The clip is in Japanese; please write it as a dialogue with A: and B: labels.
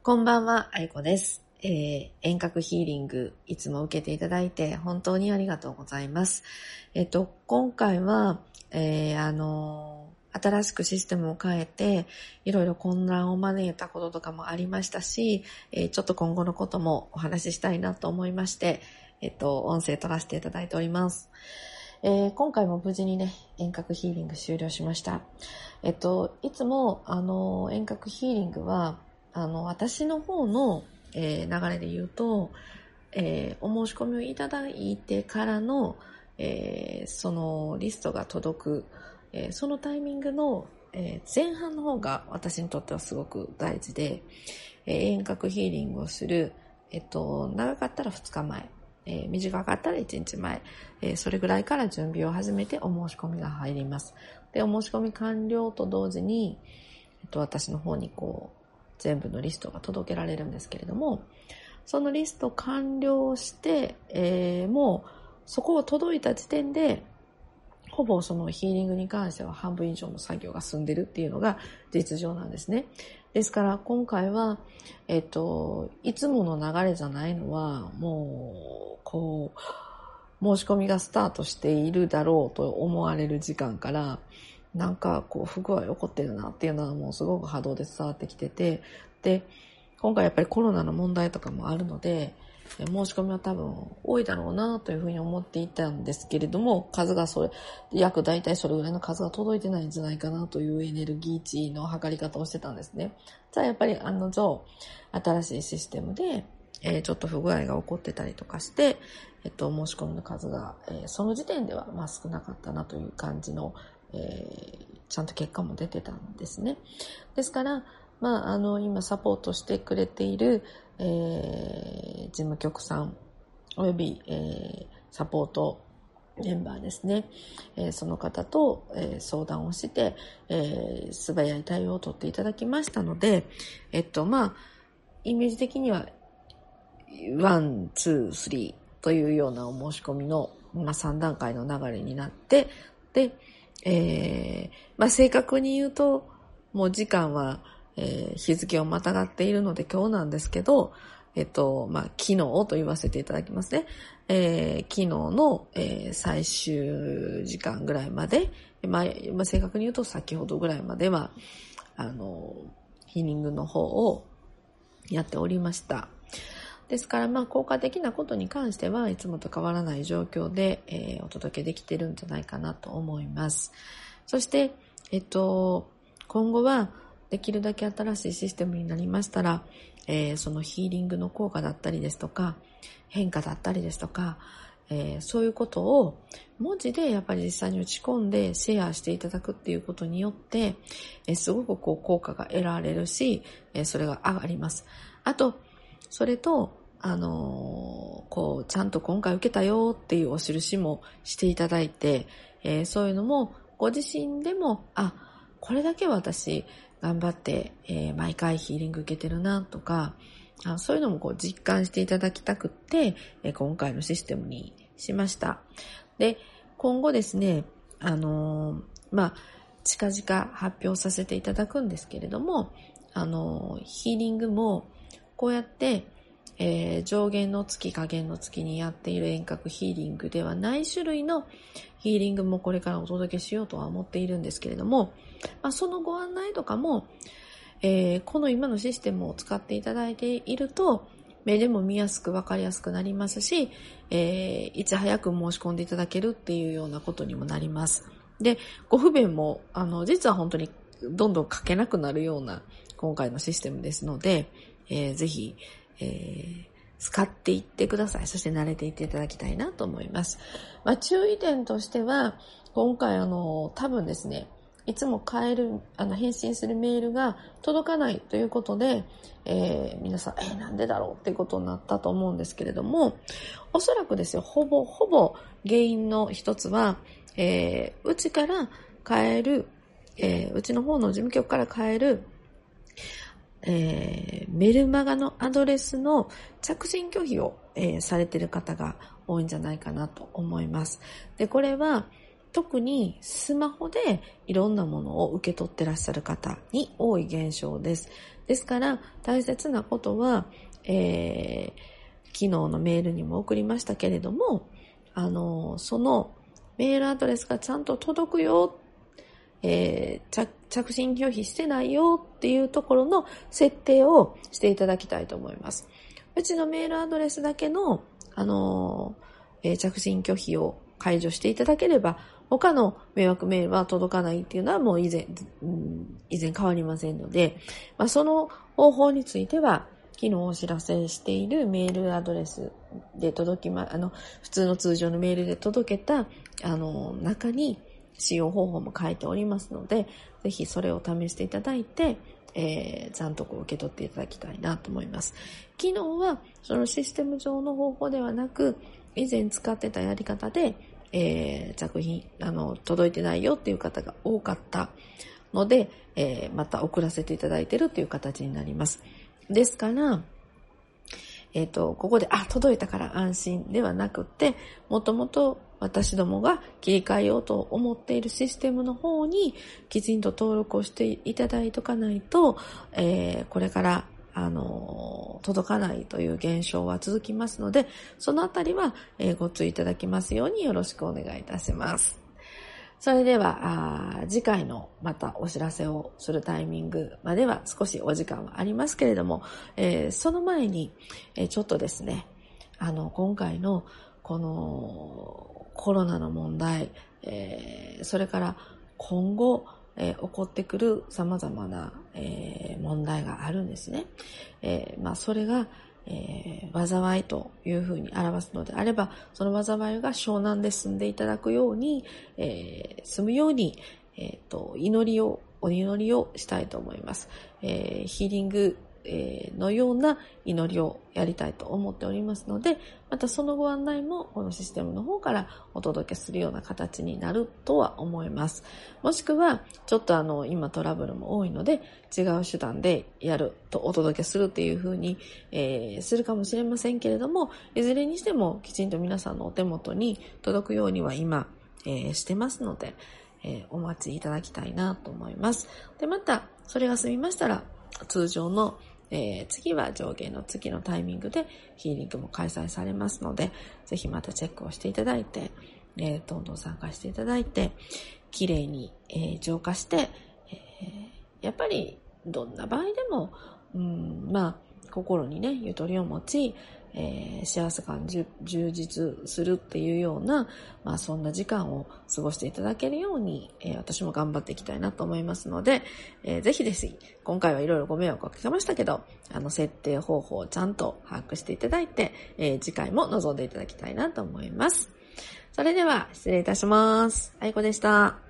A: こんばんは、あいこです。えー、遠隔ヒーリング、いつも受けていただいて本当にありがとうございます。えっ、と、今回は、えー、あの、新しくシステムを変えて、いろいろ混乱を招いたこととかもありましたし、えー、ちょっと今後のこともお話ししたいなと思いまして、えっ、と、音声取らせていただいております。えー、今回も無事にね、遠隔ヒーリング終了しました。えっと、いつも、あの、遠隔ヒーリングは、あの、私の方の、えー、流れで言うと、えー、お申し込みをいただいてからの、えー、そのリストが届く、えそのタイミングの、え前半の方が私にとってはすごく大事で、え遠隔ヒーリングをする、えっと、長かったら2日前、え短かったら1日前、えそれぐらいから準備を始めてお申し込みが入ります。で、お申し込み完了と同時に、えっと、私の方にこう、全部のリストが届けられるんですけれども、そのリスト完了して、えー、もうそこを届いた時点で、ほぼそのヒーリングに関しては半分以上の作業が済んでるっていうのが実情なんですね。ですから今回は、えっと、いつもの流れじゃないのは、もう、こう、申し込みがスタートしているだろうと思われる時間から、なんかこう不具合起こってるなっていうのはもうすごく波動で伝わってきてて、で、今回やっぱりコロナの問題とかもあるので、申し込みは多分多いだろうなというふうに思っていたんですけれども、数がそれ、約大体それぐらいの数が届いてないんじゃないかなというエネルギー値の測り方をしてたんですね。じゃあやっぱり案の定、新しいシステムで、えー、ちょっと不具合が起こってたりとかして、えっと、申し込みの数が、えー、その時点ではまあ少なかったなという感じのえー、ちゃんと結果も出てたんですね。ですから、まあ、あの、今サポートしてくれている、えー、事務局さん、および、えー、サポートメンバーですね。えー、その方と、えー、相談をして、えー、素早い対応を取っていただきましたので、えっと、まあ、イメージ的には、ワン、ツー、スリーというようなお申し込みの、まあ、3段階の流れになって、で、えー、まあ、正確に言うと、もう時間は、えー、日付をまたがっているので今日なんですけど、えっと、まあ、昨日と言わせていただきますね。えー、昨日の、えー、最終時間ぐらいまで、まあ、まあ、正確に言うと先ほどぐらいまでは、あの、ヒーリングの方をやっておりました。ですから、まあ、効果的なことに関してはいつもと変わらない状況で、えー、お届けできてるんじゃないかなと思います。そして、えっと、今後はできるだけ新しいシステムになりましたら、えー、そのヒーリングの効果だったりですとか、変化だったりですとか、えー、そういうことを文字でやっぱり実際に打ち込んでシェアしていただくっていうことによって、えー、すごくこう効果が得られるし、えー、それが上がります。あと、それと、あのー、こう、ちゃんと今回受けたよっていうお印もしていただいて、えー、そういうのもご自身でも、あ、これだけ私頑張って、えー、毎回ヒーリング受けてるなとか、あそういうのもこう実感していただきたくって、え今回のシステムにしました。で、今後ですね、あのまあ、近々発表させていただくんですけれども、あのヒーリングもこうやって、えー、上限の月、下限の月にやっている遠隔ヒーリングではない種類のヒーリングもこれからお届けしようとは思っているんですけれども、まあ、そのご案内とかも、えー、この今のシステムを使っていただいていると、目でも見やすくわかりやすくなりますし、えー、いち早く申し込んでいただけるっていうようなことにもなります。で、ご不便も、あの、実は本当にどんどん書けなくなるような今回のシステムですので、えー、ぜひ、えー、使っていってください。そして慣れていっていただきたいなと思います。まあ、注意点としては、今回あの、多分ですね、いつも変える、あの、返信するメールが届かないということで、えー、皆さん、えー、なんでだろうってことになったと思うんですけれども、おそらくですよ、ほぼ、ほぼ原因の一つは、えー、うちから変える、えー、うちの方の事務局から変えるえー、メルマガのアドレスの着信拒否を、えー、されている方が多いんじゃないかなと思います。で、これは、特にスマホでいろんなものを受け取ってらっしゃる方に多い現象です。ですから大切なことは、えー、昨日のメールにも送りましたけれども、あの、そのメールアドレスがちゃんと届くよ、えー、着信拒否してないよっていうところの設定をしていただきたいと思います。うちのメールアドレスだけの、あのえー、着信拒否を解除していただければ、他の迷惑メールは届かないっていうのはもう以前、うん、以前変わりませんので、まあ、その方法については、昨日お知らせしているメールアドレスで届きま、あの、普通の通常のメールで届けた、あの、中に使用方法も書いておりますので、ぜひそれを試していただいて、えー、残徳を受け取っていただきたいなと思います。昨日はそのシステム上の方法ではなく、以前使ってたやり方で、えー、着品、あの、届いてないよっていう方が多かったので、えー、また送らせていただいてるっていう形になります。ですから、えっ、ー、と、ここで、あ、届いたから安心ではなくて、もともと私どもが切り替えようと思っているシステムの方にきちんと登録をしていただいとかないと、えー、これからあの、届かないという現象は続きますので、そのあたりは、えー、ご注意いただきますようによろしくお願いいたします。それでは、次回のまたお知らせをするタイミングまでは少しお時間はありますけれども、えー、その前に、えー、ちょっとですね、あの、今回のこのコロナの問題、えー、それから今後、えー、起こってくる様々な、えー、問題があるんですね。えー、まあ、それが、えー、災いというふうに表すのであれば、その災いが湘南で済んでいただくように、えー、済むように、えっ、ー、と、祈りを、お祈りをしたいと思います。えー、ヒーリングえーのような祈りをやりたいと思っておりますので、またそのご案内もこのシステムの方からお届けするような形になるとは思います。もしくは、ちょっとあの、今トラブルも多いので、違う手段でやるとお届けするっていう風に、えー、するかもしれませんけれども、いずれにしてもきちんと皆さんのお手元に届くようには今、えー、してますので、え、お待ちいただきたいなと思います。で、また、それが済みましたら、通常のえー、次は上下の次のタイミングでヒーリングも開催されますので、ぜひまたチェックをしていただいて、えー、どんどん参加していただいて、綺麗に、えー、浄化して、え、やっぱりどんな場合でも、うん、まあ、心にね、ゆとりを持ち、えー、幸せ感充実するっていうような、まあそんな時間を過ごしていただけるように、えー、私も頑張っていきたいなと思いますので、えー、ぜひです。今回はいろいろご迷惑をかけましたけど、あの設定方法をちゃんと把握していただいて、えー、次回も望んでいただきたいなと思います。それでは失礼いたします。あいこでした。